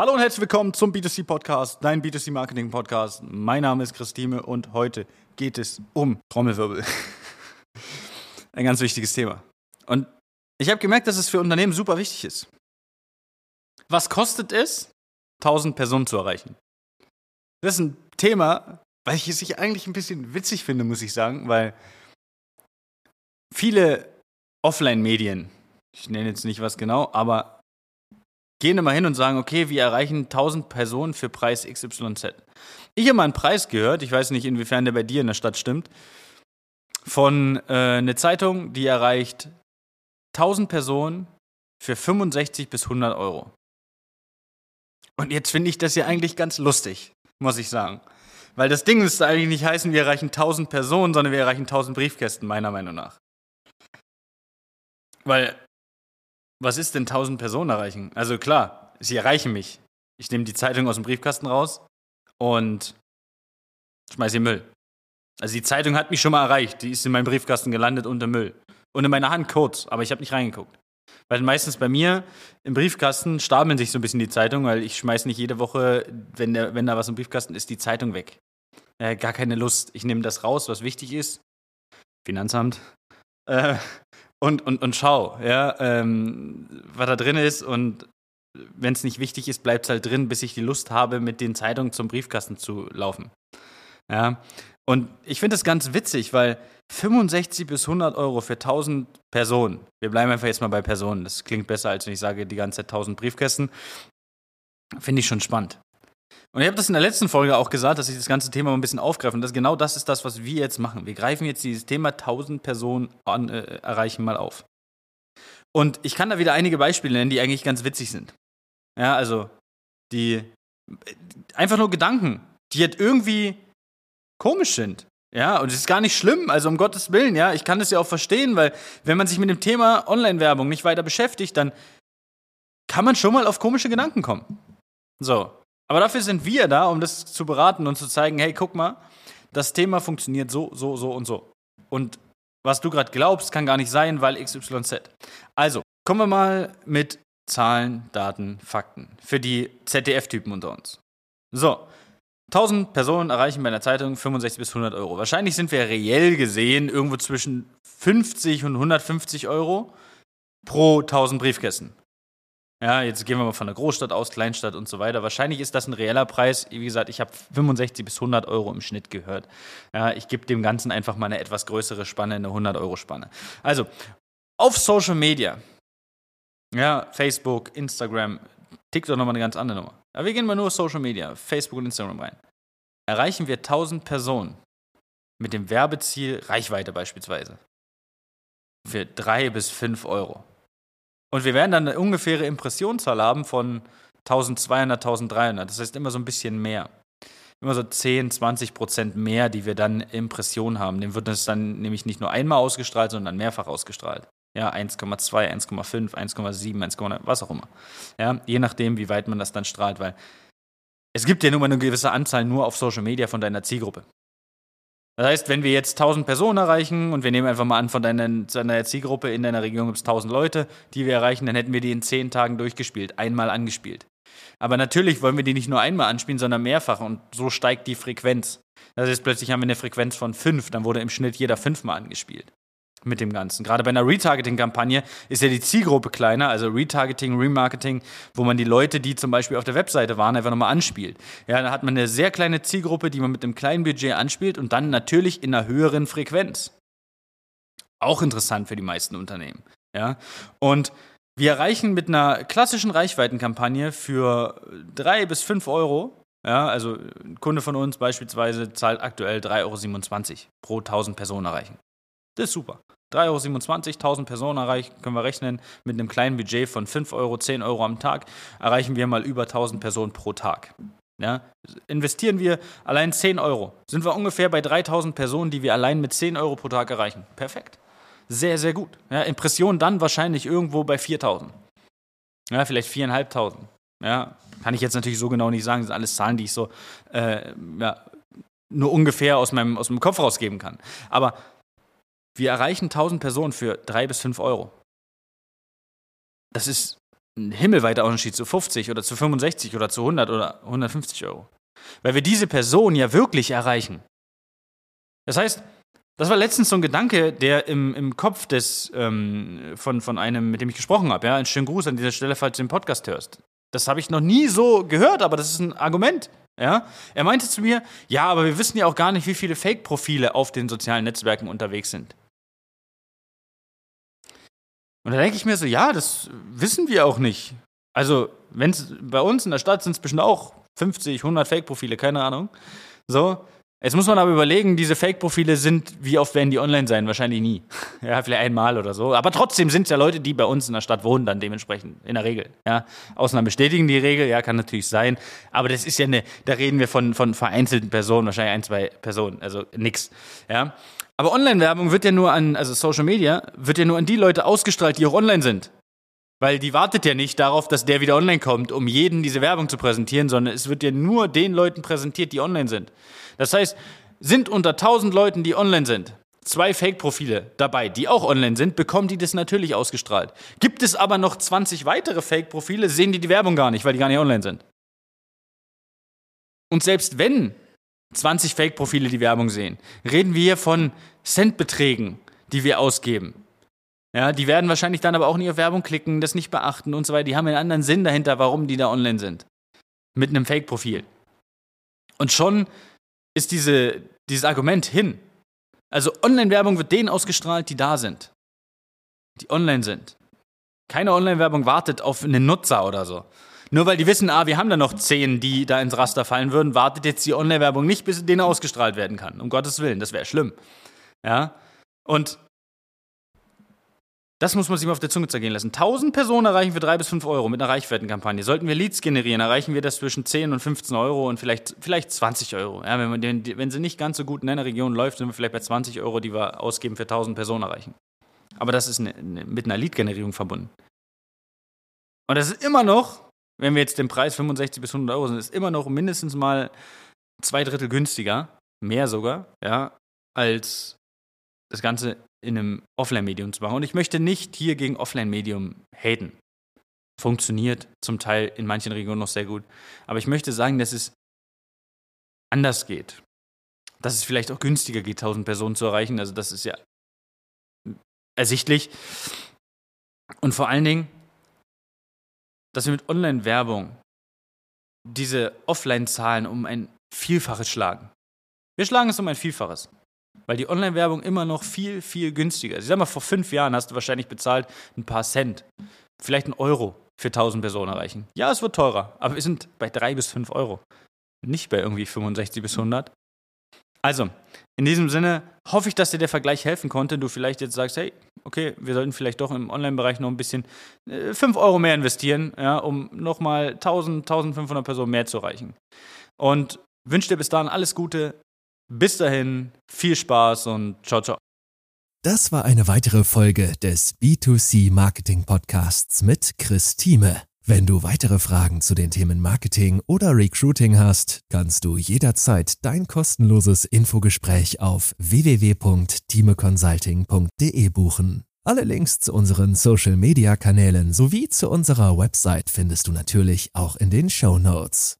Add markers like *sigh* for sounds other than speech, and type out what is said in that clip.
Hallo und herzlich willkommen zum B2C Podcast, dein B2C Marketing Podcast. Mein Name ist Christine und heute geht es um Trommelwirbel. *laughs* Ein ganz wichtiges Thema. Und ich habe gemerkt, dass es für Unternehmen super wichtig ist. Was kostet es, 1000 Personen zu erreichen? Das ist ein Thema, weil ich eigentlich ein bisschen witzig finde, muss ich sagen, weil viele Offline-Medien, ich nenne jetzt nicht was genau, aber gehen immer hin und sagen, okay, wir erreichen 1000 Personen für Preis XYZ. Ich habe mal einen Preis gehört, ich weiß nicht, inwiefern der bei dir in der Stadt stimmt, von äh, einer Zeitung, die erreicht 1000 Personen für 65 bis 100 Euro. Und jetzt finde ich das ja eigentlich ganz lustig, muss ich sagen. Weil das Ding müsste eigentlich nicht heißen, wir erreichen 1000 Personen, sondern wir erreichen 1000 Briefkästen, meiner Meinung nach. Weil was ist denn 1000 Personen erreichen? Also klar, sie erreichen mich. Ich nehme die Zeitung aus dem Briefkasten raus und schmeiße in Müll. Also die Zeitung hat mich schon mal erreicht. Die ist in meinem Briefkasten gelandet unter Müll. Und in meiner Hand kurz, aber ich habe nicht reingeguckt. Weil meistens bei mir im Briefkasten stapeln sich so ein bisschen die Zeitung, weil ich schmeiße nicht jede Woche, wenn, der, wenn da was im Briefkasten ist, die Zeitung weg. Äh, gar keine Lust. Ich nehme das raus, was wichtig ist. Finanzamt. Äh, und, und, und schau, ja, ähm, was da drin ist und wenn es nicht wichtig ist, bleibt es halt drin, bis ich die Lust habe, mit den Zeitungen zum Briefkasten zu laufen. Ja, und ich finde das ganz witzig, weil 65 bis 100 Euro für 1000 Personen, wir bleiben einfach jetzt mal bei Personen, das klingt besser, als wenn ich sage, die ganze Zeit 1000 Briefkästen, finde ich schon spannend. Und ich habe das in der letzten Folge auch gesagt, dass ich das ganze Thema mal ein bisschen aufgreife. Und das, genau das ist das, was wir jetzt machen. Wir greifen jetzt dieses Thema 1000 Personen an, äh, erreichen mal auf. Und ich kann da wieder einige Beispiele nennen, die eigentlich ganz witzig sind. Ja, also die einfach nur Gedanken, die halt irgendwie komisch sind. Ja, und es ist gar nicht schlimm, also um Gottes Willen, ja, ich kann das ja auch verstehen, weil wenn man sich mit dem Thema Online-Werbung nicht weiter beschäftigt, dann kann man schon mal auf komische Gedanken kommen. So, aber dafür sind wir da, um das zu beraten und zu zeigen, hey, guck mal, das Thema funktioniert so, so, so und so. Und was du gerade glaubst, kann gar nicht sein, weil XYZ. Also, kommen wir mal mit Zahlen, Daten, Fakten für die ZDF-Typen unter uns. So, 1000 Personen erreichen bei einer Zeitung 65 bis 100 Euro. Wahrscheinlich sind wir reell gesehen irgendwo zwischen 50 und 150 Euro pro 1000 Briefkästen. Ja, jetzt gehen wir mal von der Großstadt aus, Kleinstadt und so weiter. Wahrscheinlich ist das ein reeller Preis. Wie gesagt, ich habe 65 bis 100 Euro im Schnitt gehört. Ja, ich gebe dem Ganzen einfach mal eine etwas größere Spanne, eine 100-Euro-Spanne. Also, auf Social Media, ja, Facebook, Instagram, TikTok nochmal eine ganz andere Nummer. Aber wir gehen mal nur auf Social Media, Facebook und Instagram rein. Erreichen wir 1000 Personen mit dem Werbeziel Reichweite beispielsweise für 3 bis 5 Euro. Und wir werden dann eine ungefähre Impressionszahl haben von 1200, 1300. Das heißt immer so ein bisschen mehr. Immer so 10, 20 Prozent mehr, die wir dann Impression haben. Dem wird das dann nämlich nicht nur einmal ausgestrahlt, sondern mehrfach ausgestrahlt. Ja, 1,2, 1,5, 1,7, 1,9, was auch immer. Ja, je nachdem, wie weit man das dann strahlt, weil es gibt ja nur mal eine gewisse Anzahl nur auf Social Media von deiner Zielgruppe. Das heißt, wenn wir jetzt 1000 Personen erreichen und wir nehmen einfach mal an, von deiner, deiner Zielgruppe in deiner Region gibt es 1000 Leute, die wir erreichen, dann hätten wir die in 10 Tagen durchgespielt, einmal angespielt. Aber natürlich wollen wir die nicht nur einmal anspielen, sondern mehrfach und so steigt die Frequenz. Das heißt, plötzlich haben wir eine Frequenz von 5, dann wurde im Schnitt jeder fünfmal angespielt mit dem Ganzen. Gerade bei einer Retargeting-Kampagne ist ja die Zielgruppe kleiner, also Retargeting, Remarketing, wo man die Leute, die zum Beispiel auf der Webseite waren, einfach nochmal anspielt. Ja, da hat man eine sehr kleine Zielgruppe, die man mit einem kleinen Budget anspielt und dann natürlich in einer höheren Frequenz. Auch interessant für die meisten Unternehmen. Ja, und wir erreichen mit einer klassischen Reichweitenkampagne für drei bis fünf Euro ja, also ein Kunde von uns beispielsweise zahlt aktuell 3,27 Euro pro 1000 Personen erreichen. Das ist super. 3,27 Euro, 1000 Personen erreichen, können wir rechnen. Mit einem kleinen Budget von 5 Euro, 10 Euro am Tag erreichen wir mal über 1000 Personen pro Tag. Ja, investieren wir allein 10 Euro, sind wir ungefähr bei 3000 Personen, die wir allein mit 10 Euro pro Tag erreichen. Perfekt. Sehr, sehr gut. Ja, Impression dann wahrscheinlich irgendwo bei 4000. Ja, vielleicht 4.500. Ja, kann ich jetzt natürlich so genau nicht sagen. Das sind alles Zahlen, die ich so äh, ja, nur ungefähr aus meinem, aus meinem Kopf rausgeben kann. Aber wir erreichen 1000 Personen für drei bis fünf Euro. Das ist ein himmelweiter Unterschied zu 50 oder zu 65 oder zu 100 oder 150 Euro. Weil wir diese Person ja wirklich erreichen. Das heißt, das war letztens so ein Gedanke, der im, im Kopf des, ähm, von, von einem, mit dem ich gesprochen habe. Ja? Ein schönen Gruß an dieser Stelle, falls du den Podcast hörst. Das habe ich noch nie so gehört, aber das ist ein Argument. Ja? Er meinte zu mir, ja, aber wir wissen ja auch gar nicht, wie viele Fake-Profile auf den sozialen Netzwerken unterwegs sind. Und da denke ich mir so, ja, das wissen wir auch nicht. Also, wenn es bei uns in der Stadt sind es bestimmt auch 50, 100 Fake-Profile, keine Ahnung. So, Jetzt muss man aber überlegen, diese Fake-Profile sind, wie oft werden die online sein? Wahrscheinlich nie. *laughs* Ja, vielleicht einmal oder so. Aber trotzdem sind es ja Leute, die bei uns in der Stadt wohnen, dann dementsprechend, in der Regel. Ja, Ausnahmen bestätigen die Regel, ja, kann natürlich sein. Aber das ist ja eine, da reden wir von, von vereinzelten Personen, wahrscheinlich ein, zwei Personen, also nix. Ja. Aber Online-Werbung wird ja nur an, also Social Media, wird ja nur an die Leute ausgestrahlt, die auch online sind. Weil die wartet ja nicht darauf, dass der wieder online kommt, um jeden diese Werbung zu präsentieren, sondern es wird ja nur den Leuten präsentiert, die online sind. Das heißt, sind unter 1000 Leuten, die online sind, zwei Fake-Profile dabei, die auch online sind, bekommen die das natürlich ausgestrahlt. Gibt es aber noch 20 weitere Fake-Profile, sehen die die Werbung gar nicht, weil die gar nicht online sind. Und selbst wenn 20 Fake-Profile die Werbung sehen, reden wir hier von Centbeträgen, die wir ausgeben. Ja, die werden wahrscheinlich dann aber auch nicht auf Werbung klicken, das nicht beachten und so weiter. Die haben einen anderen Sinn dahinter, warum die da online sind. Mit einem Fake-Profil. Und schon ist diese, dieses Argument hin. Also Online-Werbung wird denen ausgestrahlt, die da sind. Die online sind. Keine Online-Werbung wartet auf einen Nutzer oder so. Nur weil die wissen, ah, wir haben da noch zehn, die da ins Raster fallen würden, wartet jetzt die Online-Werbung nicht, bis denen ausgestrahlt werden kann. Um Gottes Willen, das wäre schlimm. Ja. Und das muss man sich mal auf der Zunge zergehen lassen. 1000 Personen erreichen für 3 bis 5 Euro mit einer Reichweitenkampagne. Sollten wir Leads generieren, erreichen wir das zwischen 10 und 15 Euro und vielleicht, vielleicht 20 Euro. Ja, wenn, man wenn sie nicht ganz so gut in einer Region läuft, sind wir vielleicht bei 20 Euro, die wir ausgeben für 1000 Personen erreichen. Aber das ist eine, eine, mit einer Lead-Generierung verbunden. Und das ist immer noch, wenn wir jetzt den Preis 65 bis 100 Euro sind, ist immer noch mindestens mal zwei Drittel günstiger, mehr sogar, ja, als das Ganze in einem Offline-Medium zu machen. Und ich möchte nicht hier gegen Offline-Medium haten. Funktioniert zum Teil in manchen Regionen noch sehr gut. Aber ich möchte sagen, dass es anders geht. Dass es vielleicht auch günstiger geht, 1000 Personen zu erreichen. Also das ist ja ersichtlich. Und vor allen Dingen, dass wir mit Online-Werbung diese Offline-Zahlen um ein Vielfaches schlagen. Wir schlagen es um ein Vielfaches weil die Online-Werbung immer noch viel, viel günstiger ist. Ich sag mal, vor fünf Jahren hast du wahrscheinlich bezahlt ein paar Cent, vielleicht einen Euro für 1000 Personen erreichen. Ja, es wird teurer, aber wir sind bei drei bis fünf Euro. Nicht bei irgendwie 65 bis 100. Also, in diesem Sinne hoffe ich, dass dir der Vergleich helfen konnte. Du vielleicht jetzt sagst, hey, okay, wir sollten vielleicht doch im Online-Bereich noch ein bisschen äh, 5 Euro mehr investieren, ja, um nochmal 1000, 1500 Personen mehr zu erreichen. Und wünsche dir bis dahin alles Gute, bis dahin, viel Spaß und ciao, ciao. Das war eine weitere Folge des B2C Marketing Podcasts mit Chris Thieme. Wenn du weitere Fragen zu den Themen Marketing oder Recruiting hast, kannst du jederzeit dein kostenloses Infogespräch auf www.timeconsulting.de buchen. Alle Links zu unseren Social Media Kanälen sowie zu unserer Website findest du natürlich auch in den Show Notes.